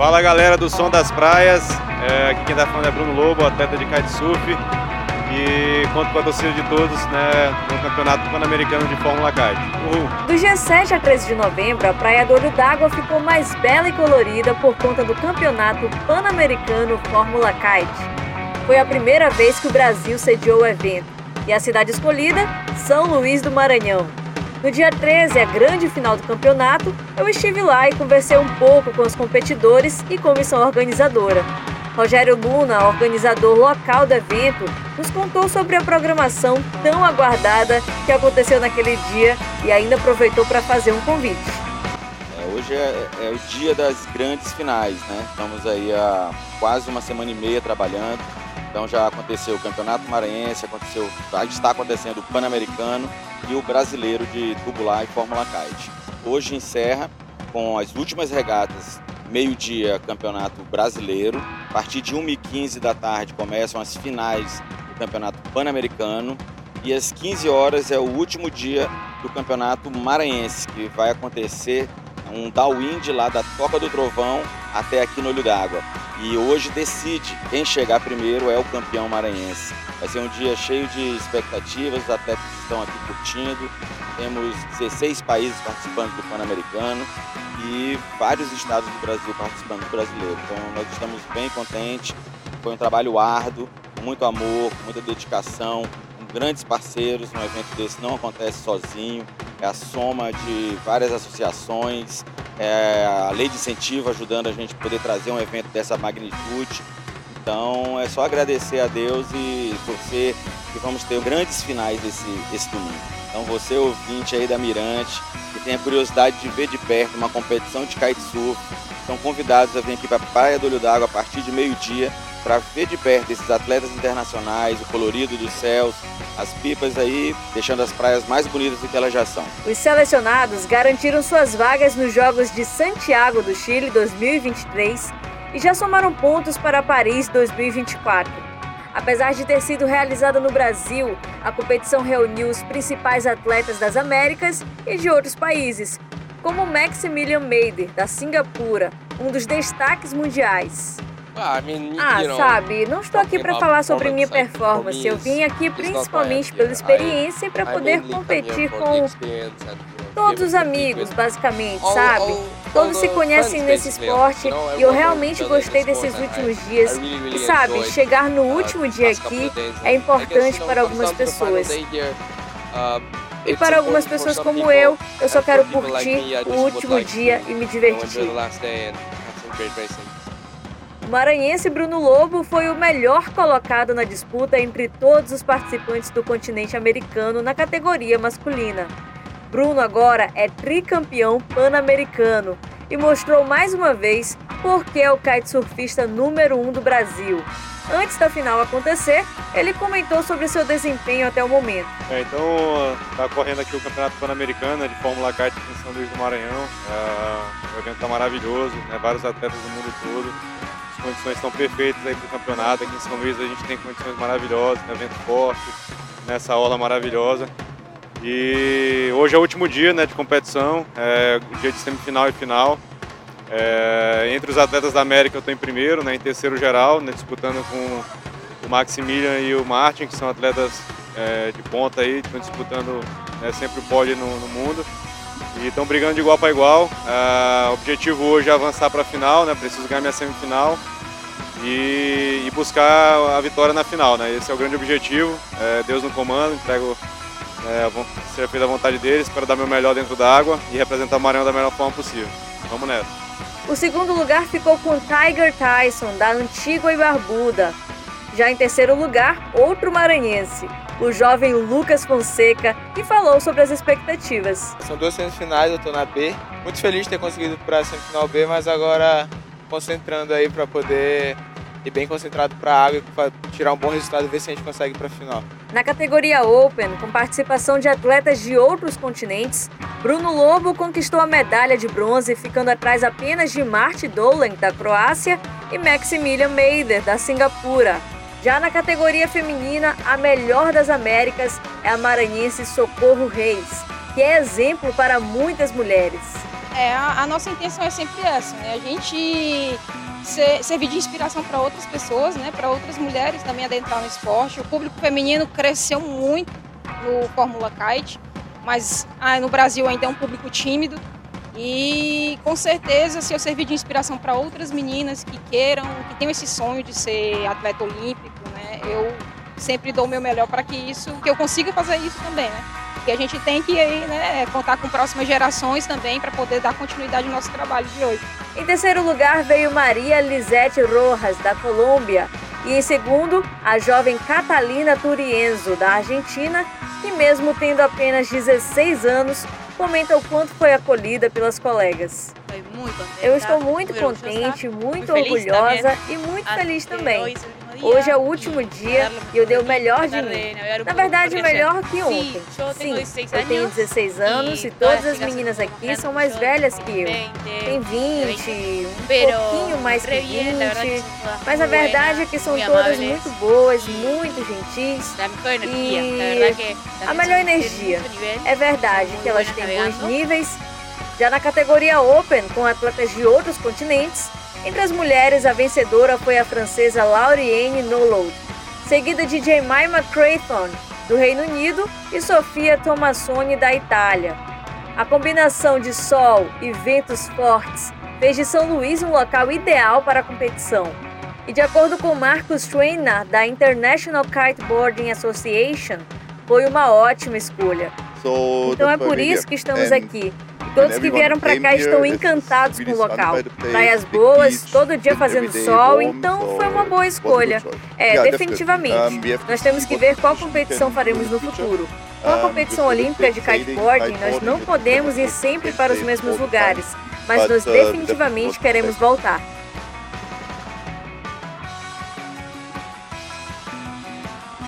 Fala galera do Som das Praias, é, aqui quem tá falando é Bruno Lobo, atleta de kitesurf e conto com a torcida de todos né, no Campeonato Pan-Americano de Fórmula Kite. Uhul. Do dia 7 a 13 de novembro, a Praia do Olho d'Água ficou mais bela e colorida por conta do Campeonato Pan-Americano Fórmula Kite. Foi a primeira vez que o Brasil sediou o evento e a cidade escolhida, São Luís do Maranhão. No dia 13, a grande final do campeonato, eu estive lá e conversei um pouco com os competidores e comissão organizadora. Rogério Luna, organizador local do evento, nos contou sobre a programação tão aguardada que aconteceu naquele dia e ainda aproveitou para fazer um convite. É, hoje é, é, o dia das grandes finais, né? Estamos aí há quase uma semana e meia trabalhando. Então já aconteceu o Campeonato Maranhense, aconteceu, está acontecendo o Pan-Americano o Brasileiro de Tubular e Fórmula Kite. Hoje encerra com as últimas regatas meio-dia Campeonato Brasileiro. A partir de 1h15 da tarde começam as finais do Campeonato Pan-Americano. E às 15 horas é o último dia do Campeonato Maranhense, que vai acontecer um downwind lá da Toca do Trovão até aqui no Olho d'Água. E hoje decide quem chegar primeiro é o campeão maranhense. Vai ser um dia cheio de expectativas, os atletas estão aqui curtindo. Temos 16 países participando do Pan-Americano e vários estados do Brasil participando do brasileiro. Então nós estamos bem contentes. Foi um trabalho árduo, muito amor, muita dedicação, com grandes parceiros. Um evento desse não acontece sozinho, é a soma de várias associações, é a lei de incentivo ajudando a gente a poder trazer um evento dessa magnitude. Então é só agradecer a Deus e torcer que vamos ter grandes finais esse, esse domingo. Então você ouvinte aí da Mirante, que tem a curiosidade de ver de perto uma competição de kitesurf, são convidados a vir aqui para a Praia do Olho d'Água a partir de meio-dia para ver de perto esses atletas internacionais, o colorido dos céus, as pipas aí, deixando as praias mais bonitas do que elas já são. Os selecionados garantiram suas vagas nos Jogos de Santiago do Chile 2023 e já somaram pontos para Paris 2024. Apesar de ter sido realizada no Brasil, a competição reuniu os principais atletas das Américas e de outros países, como Maximilian Meider, da Singapura, um dos destaques mundiais. Ah, sabe, não estou aqui para falar sobre minha performance. Eu vim aqui principalmente pela experiência e para poder competir com todos os amigos, basicamente, sabe? Todos se conhecem nesse esporte e eu realmente gostei desses últimos dias. E sabe, chegar no último dia aqui é importante para algumas pessoas. E para algumas pessoas como eu, eu só quero curtir o último dia e me divertir. O maranhense Bruno Lobo foi o melhor colocado na disputa entre todos os participantes do continente americano na categoria masculina. Bruno agora é tricampeão pan-americano e mostrou mais uma vez por que é o kitesurfista número um do Brasil. Antes da final acontecer, ele comentou sobre seu desempenho até o momento. É, então, está correndo aqui o Campeonato Pan-Americano de Fórmula Kite em São Luís do Maranhão. É, o evento está maravilhoso, né, vários atletas do mundo todo. Condições estão perfeitas aí para o campeonato. Aqui em São Luís a gente tem condições maravilhosas, um evento forte, nessa aula maravilhosa. E hoje é o último dia né, de competição, é, dia de semifinal e final. É, entre os atletas da América eu estou em primeiro, né, em terceiro geral, né, disputando com o Maximilian e o Martin, que são atletas é, de ponta aí, estão disputando né, sempre o pódio no, no, mundo. E estão brigando de igual para igual. É, o objetivo hoje é avançar para a final, né, preciso ganhar minha semifinal e, e, buscar a vitória na final. Né, esse é o grande objetivo. É, Deus no comando, entrego é, ser vontade deles, para dar meu melhor dentro da água e representar o Maranhão da melhor forma possível. Vamos nessa. O segundo lugar ficou com Tiger Tyson, da Antigua e Barbuda. Já em terceiro lugar, outro maranhense, o jovem Lucas Fonseca, que falou sobre as expectativas. São duas semifinais, eu estou na B. Muito feliz de ter conseguido para a semifinal B, mas agora concentrando aí para poder ir bem concentrado para a água e tirar um bom resultado e ver se a gente consegue para a final. Na categoria Open, com participação de atletas de outros continentes, Bruno Lobo conquistou a medalha de bronze, ficando atrás apenas de Marti Dolan, da Croácia, e Maximilian Meider, da Singapura. Já na categoria feminina, a melhor das Américas é a maranhense Socorro Reis, que é exemplo para muitas mulheres. É, a, nossa intenção é sempre essa, né? A gente ser, servir de inspiração para outras pessoas, né? Para outras mulheres também adentrar no esporte. O público feminino cresceu muito no Fórmula Kite, mas ah, no Brasil ainda é um público tímido. E com certeza, se eu servir de inspiração para outras meninas que queiram, que tenham esse sonho de ser atleta olímpico, né? Eu sempre dou o meu melhor para que isso, que eu consiga fazer isso também, né? E a gente tem que né, contar com próximas gerações também para poder dar continuidade ao nosso trabalho de hoje. Em terceiro lugar veio Maria Lisete Rojas, da Colômbia. E em segundo, a jovem Catalina Turienzo, da Argentina, que mesmo tendo apenas 16 anos, comenta o quanto foi acolhida pelas colegas. Eu estou muito contente, muito orgulhosa e muito feliz também. Hoje é o último dia e eu dei o melhor de mim. Na verdade, melhor que ontem. Sim, eu tenho 16 anos e todas as meninas aqui são mais velhas que eu. Tem 20, um pouquinho mais que 20. Mas a verdade é que são todas muito boas, muito gentis e a melhor energia. É verdade que elas têm bons níveis. Já na categoria Open, com atletas de outros continentes, entre as mulheres, a vencedora foi a francesa Lauriane Nolod, seguida de Jemima Creighton, do Reino Unido, e Sofia Tomassoni, da Itália. A combinação de sol e ventos fortes fez de São Luís um local ideal para a competição. E de acordo com Marcus Trainer, da International Kiteboarding Association, foi uma ótima escolha. Então é por isso que estamos aqui Todos que vieram para cá estão encantados com o local. Praias boas, todo dia fazendo sol, então foi uma boa escolha. É, definitivamente. Nós temos que ver qual competição faremos no futuro. Com a competição olímpica de kiteboarding, nós não podemos ir sempre para os mesmos lugares, mas nós uh, definitivamente queremos voltar.